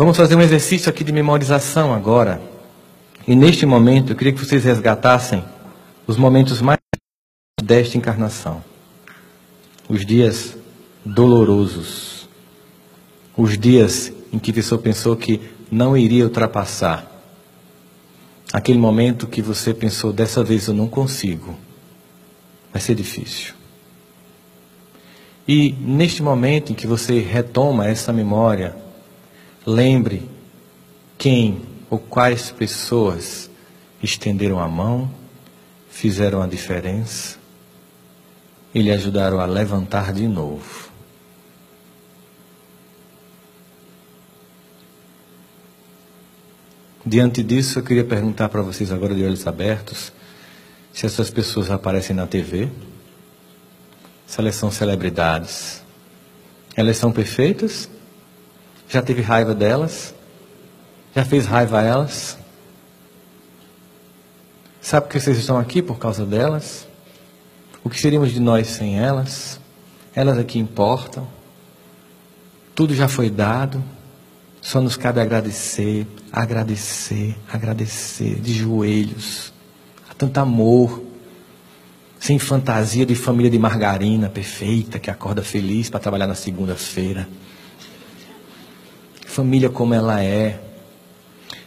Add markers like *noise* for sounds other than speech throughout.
Vamos fazer um exercício aqui de memorização agora. E neste momento, eu queria que vocês resgatassem os momentos mais desta encarnação. Os dias dolorosos. Os dias em que pessoa pensou que não iria ultrapassar. Aquele momento que você pensou, dessa vez eu não consigo. Vai ser difícil. E neste momento em que você retoma essa memória, lembre quem ou quais pessoas estenderam a mão, fizeram a diferença e lhe ajudaram a levantar de novo. Diante disso, eu queria perguntar para vocês agora de olhos abertos se essas pessoas aparecem na TV, se elas são celebridades. Elas são perfeitas? Já teve raiva delas? Já fez raiva a elas? Sabe que vocês estão aqui por causa delas? O que seríamos de nós sem elas? Elas aqui é importam. Tudo já foi dado. Só nos cabe agradecer, agradecer, agradecer de joelhos. Há tanto amor. Sem fantasia de família de margarina perfeita que acorda feliz para trabalhar na segunda-feira. Família como ela é,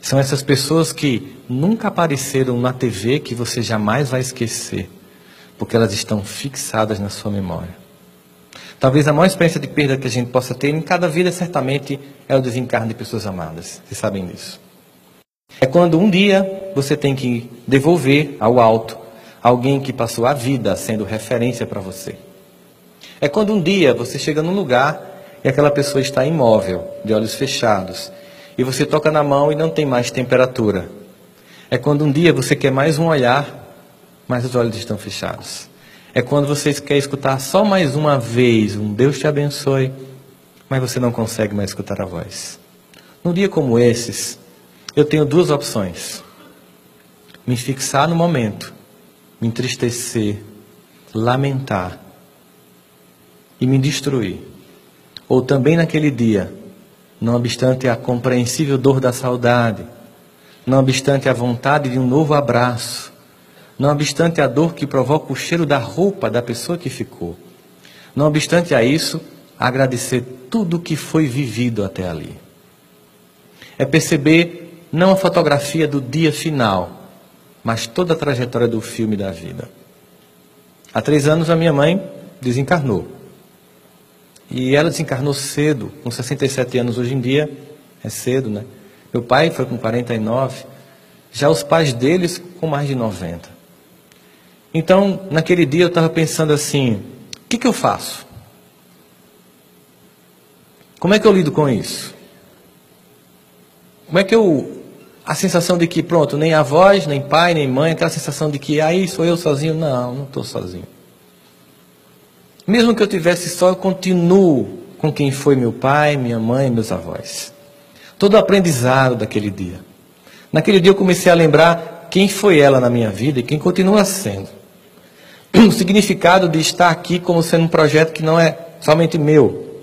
são essas pessoas que nunca apareceram na TV que você jamais vai esquecer, porque elas estão fixadas na sua memória. Talvez a maior experiência de perda que a gente possa ter em cada vida, certamente, é o desencarne de pessoas amadas. Vocês sabem disso. É quando um dia você tem que devolver ao alto alguém que passou a vida sendo referência para você. É quando um dia você chega num lugar e aquela pessoa está imóvel, de olhos fechados, e você toca na mão e não tem mais temperatura. É quando um dia você quer mais um olhar, mas os olhos estão fechados. É quando você quer escutar só mais uma vez um Deus te abençoe, mas você não consegue mais escutar a voz. Num dia como esses, eu tenho duas opções: me fixar no momento, me entristecer, lamentar e me destruir. Ou também naquele dia, não obstante a compreensível dor da saudade, não obstante a vontade de um novo abraço, não obstante a dor que provoca o cheiro da roupa da pessoa que ficou, não obstante a isso, agradecer tudo o que foi vivido até ali. É perceber não a fotografia do dia final, mas toda a trajetória do filme da vida. Há três anos a minha mãe desencarnou. E ela desencarnou cedo, com 67 anos hoje em dia, é cedo, né? Meu pai foi com 49, já os pais deles com mais de 90. Então, naquele dia eu estava pensando assim: o que, que eu faço? Como é que eu lido com isso? Como é que eu. A sensação de que, pronto, nem avós, nem pai, nem mãe, aquela sensação de que aí sou eu sozinho. Não, não estou sozinho. Mesmo que eu tivesse só, eu continuo com quem foi meu pai, minha mãe, meus avós. Todo o aprendizado daquele dia. Naquele dia eu comecei a lembrar quem foi ela na minha vida e quem continua sendo. *clears throat* O significado de estar aqui como sendo um projeto que não é somente meu.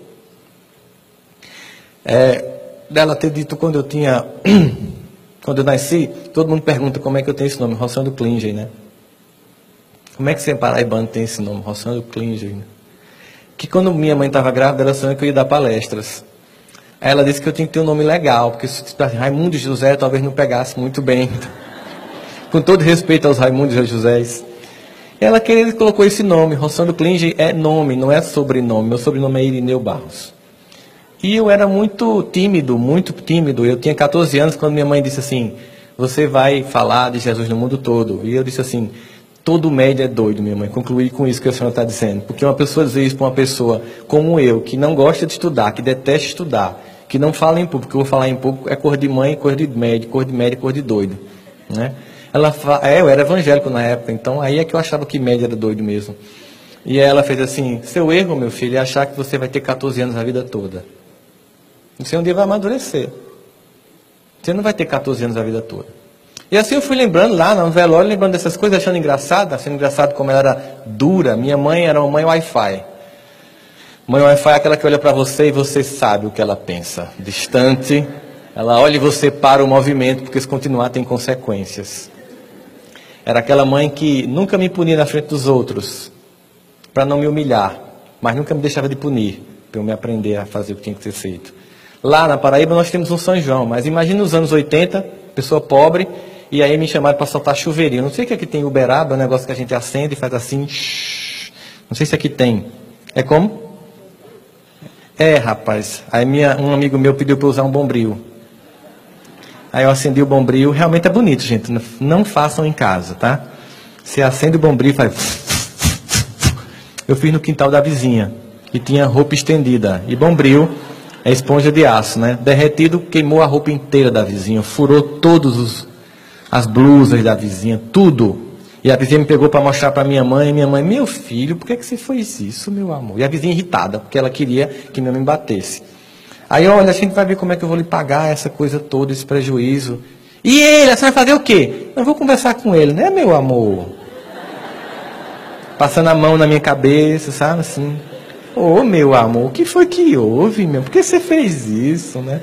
É, dela ter dito quando eu tinha. *clears throat* quando eu nasci, todo mundo pergunta como é que eu tenho esse nome, Rossando Klinger, né? Como é que você paraibano tem esse nome, Rossandro Klinger? Que quando minha mãe estava grávida, ela sonhou que eu ia dar palestras. Aí ela disse que eu tinha que ter um nome legal, porque se Raimundo José talvez não pegasse muito bem. *laughs* Com todo respeito aos Raimundos e Josés. Ela queria colocou esse nome, Rossandro Klinger é nome, não é sobrenome. Meu sobrenome é Irineu Barros. E eu era muito tímido, muito tímido. Eu tinha 14 anos quando minha mãe disse assim: Você vai falar de Jesus no mundo todo. E eu disse assim: Todo médio é doido, minha mãe. Concluí com isso que a senhora está dizendo. Porque uma pessoa, às vezes, para uma pessoa como eu, que não gosta de estudar, que detesta estudar, que não fala em público, que eu vou falar em público, é cor de mãe, cor de médio, cor de médio, cor de doido. Né? Ela é, eu era evangélico na época, então aí é que eu achava que médio era doido mesmo. E ela fez assim: seu erro, meu filho, é achar que você vai ter 14 anos a vida toda. Você um dia vai amadurecer. Você não vai ter 14 anos a vida toda. E assim eu fui lembrando lá no velório, lembrando dessas coisas, achando engraçado, achando engraçado como ela era dura. Minha mãe era uma mãe Wi-Fi. Mãe Wi-Fi é aquela que olha para você e você sabe o que ela pensa. Distante, Ela olha e você para o movimento, porque se continuar tem consequências. Era aquela mãe que nunca me punia na frente dos outros, para não me humilhar, mas nunca me deixava de punir, para eu me aprender a fazer o que tinha que ser feito. Lá na Paraíba nós temos um São João, mas imagine nos anos 80, pessoa pobre, e aí me chamaram para soltar chuveirinho. Não sei que aqui tem Uberaba, é um negócio que a gente acende e faz assim. Não sei se aqui tem. É como? É, rapaz. Aí minha, um amigo meu pediu para usar um bombril. Aí eu acendi o bombril. Realmente é bonito, gente. Não façam em casa, tá? Você acende o bombril e faz. Eu fiz no quintal da vizinha, que tinha roupa estendida. E bombril é esponja de aço, né? Derretido, queimou a roupa inteira da vizinha, furou todos os as blusas da vizinha, tudo. E a vizinha me pegou para mostrar para minha mãe, e minha mãe, meu filho, por que, que você fez isso, meu amor? E a vizinha irritada, porque ela queria que minha mãe batesse. Aí, olha, a gente vai ver como é que eu vou lhe pagar essa coisa toda, esse prejuízo. E ele, você vai fazer o quê? Eu vou conversar com ele, né, meu amor? Passando a mão na minha cabeça, sabe, assim. Ô, oh, meu amor, o que foi que houve, meu? Por que você fez isso, né?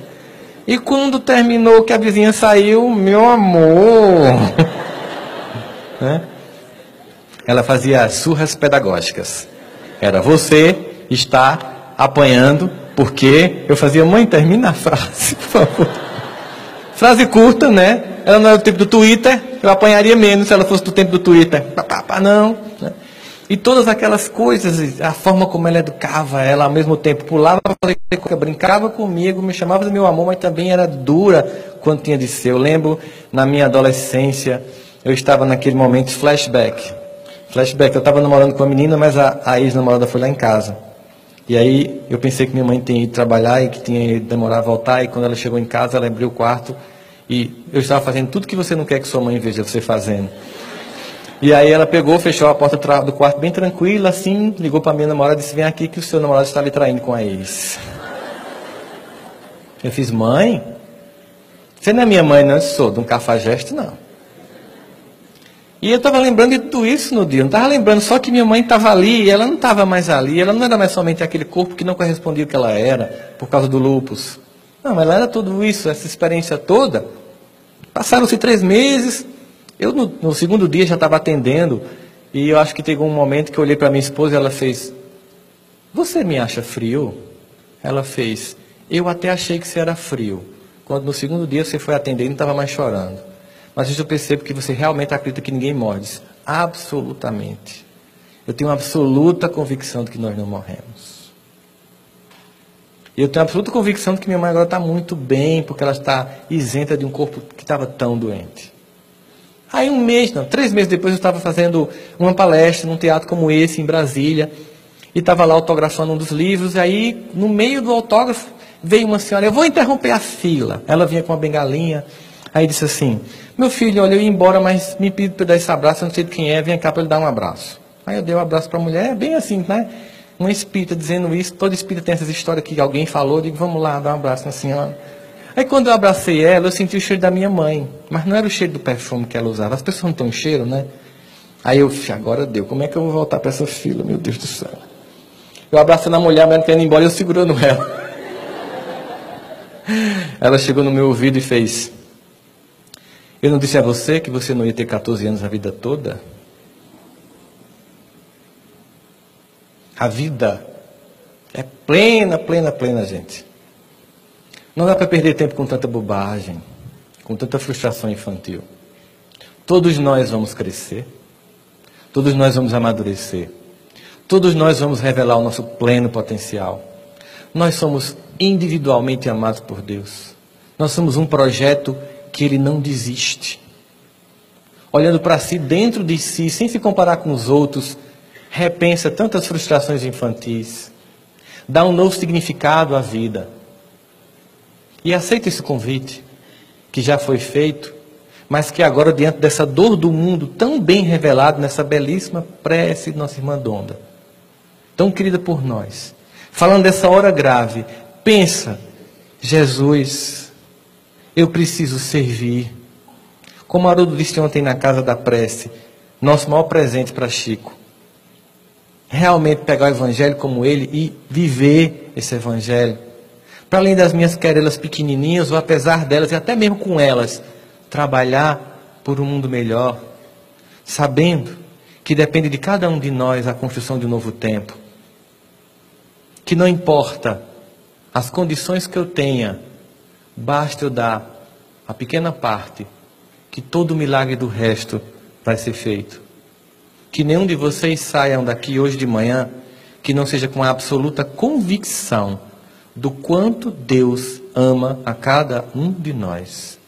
E quando terminou que a vizinha saiu, meu amor. *laughs* né? Ela fazia surras pedagógicas. Era você está apanhando, porque eu fazia, mãe, termina a frase, *laughs* por favor. Frase curta, né? Ela não era do tempo do Twitter, eu apanharia menos se ela fosse do tempo do Twitter. Pá, pá, pá, não. Né? E todas aquelas coisas, a forma como ela educava ela, ao mesmo tempo pulava, brincava comigo, me chamava de meu amor, mas também era dura quando tinha de ser. Eu lembro na minha adolescência, eu estava naquele momento flashback. Flashback, eu estava namorando com a menina, mas a, a ex-namorada foi lá em casa. E aí eu pensei que minha mãe tinha ido trabalhar e que tinha demorar a voltar, e quando ela chegou em casa, ela abriu o quarto e eu estava fazendo tudo que você não quer que sua mãe veja você fazendo. E aí ela pegou, fechou a porta do quarto bem tranquila, assim, ligou para minha namorada e disse, vem aqui que o seu namorado está lhe traindo com a ex. Eu fiz, mãe, você não é minha mãe, não, eu sou de um cafajeste, não. E eu estava lembrando de tudo isso no dia, não estava lembrando só que minha mãe estava ali e ela não estava mais ali, ela não era mais somente aquele corpo que não correspondia ao que ela era, por causa do lupus. Não, ela era tudo isso, essa experiência toda. Passaram-se três meses, eu, no, no segundo dia, já estava atendendo, e eu acho que teve um momento que eu olhei para minha esposa e ela fez: Você me acha frio? Ela fez: Eu até achei que você era frio. Quando no segundo dia você foi atender e não estava mais chorando. Mas hoje eu percebo que você realmente acredita que ninguém morre. Absolutamente. Eu tenho absoluta convicção de que nós não morremos. E eu tenho absoluta convicção de que minha mãe agora está muito bem, porque ela está isenta de um corpo que estava tão doente. Aí um mês, não, três meses depois eu estava fazendo uma palestra num teatro como esse, em Brasília, e estava lá autografando um dos livros, e aí, no meio do autógrafo, veio uma senhora, eu vou interromper a fila. Ela vinha com uma bengalinha, aí disse assim, meu filho, olha, eu ia embora, mas me pediu para dar esse abraço, eu não sei de quem é, vem cá para ele dar um abraço. Aí eu dei um abraço para a mulher, bem assim, né? Um espírita dizendo isso, todo espírita tem essas histórias que alguém falou, eu digo, vamos lá, dar um abraço na senhora. Aí quando eu abracei ela, eu senti o cheiro da minha mãe. Mas não era o cheiro do perfume que ela usava. As pessoas não têm cheiro, né? Aí eu, agora deu. Como é que eu vou voltar para essa fila, meu Deus do céu? Eu abracei na mulher, mas não querendo ir embora, eu segurando *laughs* ela. Ela chegou no meu ouvido e fez: Eu não disse a você que você não ia ter 14 anos a vida toda? A vida é plena, plena, plena, gente. Não dá para perder tempo com tanta bobagem, com tanta frustração infantil. Todos nós vamos crescer, todos nós vamos amadurecer, todos nós vamos revelar o nosso pleno potencial. Nós somos individualmente amados por Deus. Nós somos um projeto que Ele não desiste. Olhando para si, dentro de si, sem se comparar com os outros, repensa tantas frustrações infantis, dá um novo significado à vida e aceita esse convite, que já foi feito, mas que agora, diante dessa dor do mundo tão bem revelado nessa belíssima prece de nossa irmã Donda, tão querida por nós, falando dessa hora grave, pensa, Jesus, eu preciso servir. Como Haroldo disse ontem na casa da prece, nosso maior presente para Chico. Realmente pegar o Evangelho como ele e viver esse Evangelho Para além das minhas querelas pequenininhas, ou apesar delas, e até mesmo com elas, trabalhar por um mundo melhor, sabendo que depende de cada um de nós a construção de um novo tempo. Que não importa as condições que eu tenha, basta eu dar a pequena parte, que todo o milagre do resto vai ser feito. Que nenhum de vocês saiam daqui hoje de manhã que não seja com a absoluta convicção do quanto Deus ama a cada um de nós,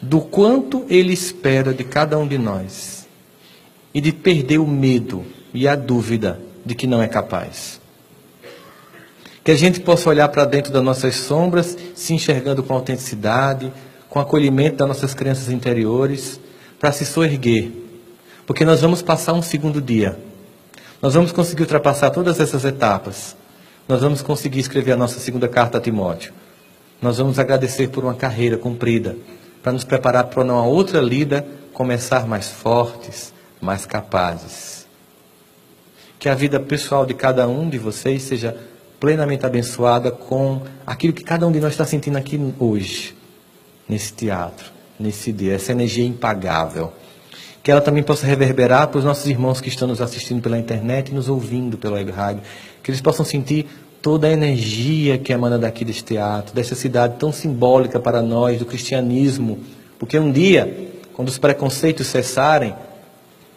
do quanto Ele espera de cada um de nós, e de perder o medo e a dúvida de que não é capaz. Que a gente possa olhar para dentro das nossas sombras, se enxergando com autenticidade, com acolhimento das nossas crenças interiores, para se soerguer. Porque nós vamos passar um segundo dia. Nós vamos conseguir ultrapassar todas essas etapas. Nós vamos conseguir escrever a nossa segunda carta a Timóteo. Nós vamos agradecer por uma carreira cumprida, para nos preparar para uma outra lida começar mais fortes, mais capazes. Que a vida pessoal de cada um de vocês seja plenamente abençoada com aquilo que cada um de nós está sentindo aqui hoje, nesse teatro, nesse dia, essa energia impagável. Que ela também possa reverberar para os nossos irmãos que estão nos assistindo pela internet e nos ouvindo pela web rádio. Que eles possam sentir toda a energia que emana daqui deste teatro, dessa cidade tão simbólica para nós, do cristianismo. Porque um dia, quando os preconceitos cessarem,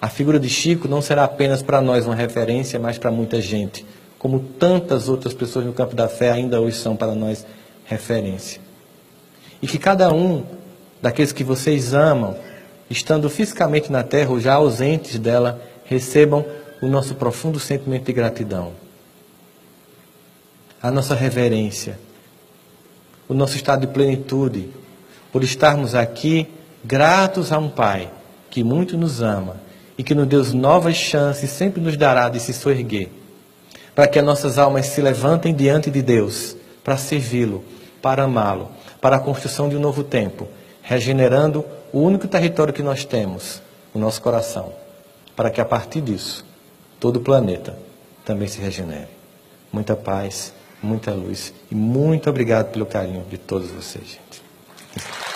a figura de Chico não será apenas para nós uma referência, mas para muita gente como tantas outras pessoas no campo da fé ainda hoje são para nós referência. E que cada um daqueles que vocês amam, estando fisicamente na terra ou já ausentes dela, recebam o nosso profundo sentimento de gratidão, a nossa reverência, o nosso estado de plenitude, por estarmos aqui gratos a um Pai que muito nos ama e que nos deu novas chances, sempre nos dará de se soerguer para que as nossas almas se levantem diante de Deus, para servi-lo, para amá-lo, para a construção de um novo tempo, regenerando o único território que nós temos, o nosso coração, para que a partir disso todo o planeta também se regenere. Muita paz, muita luz e muito obrigado pelo carinho de todos vocês, gente.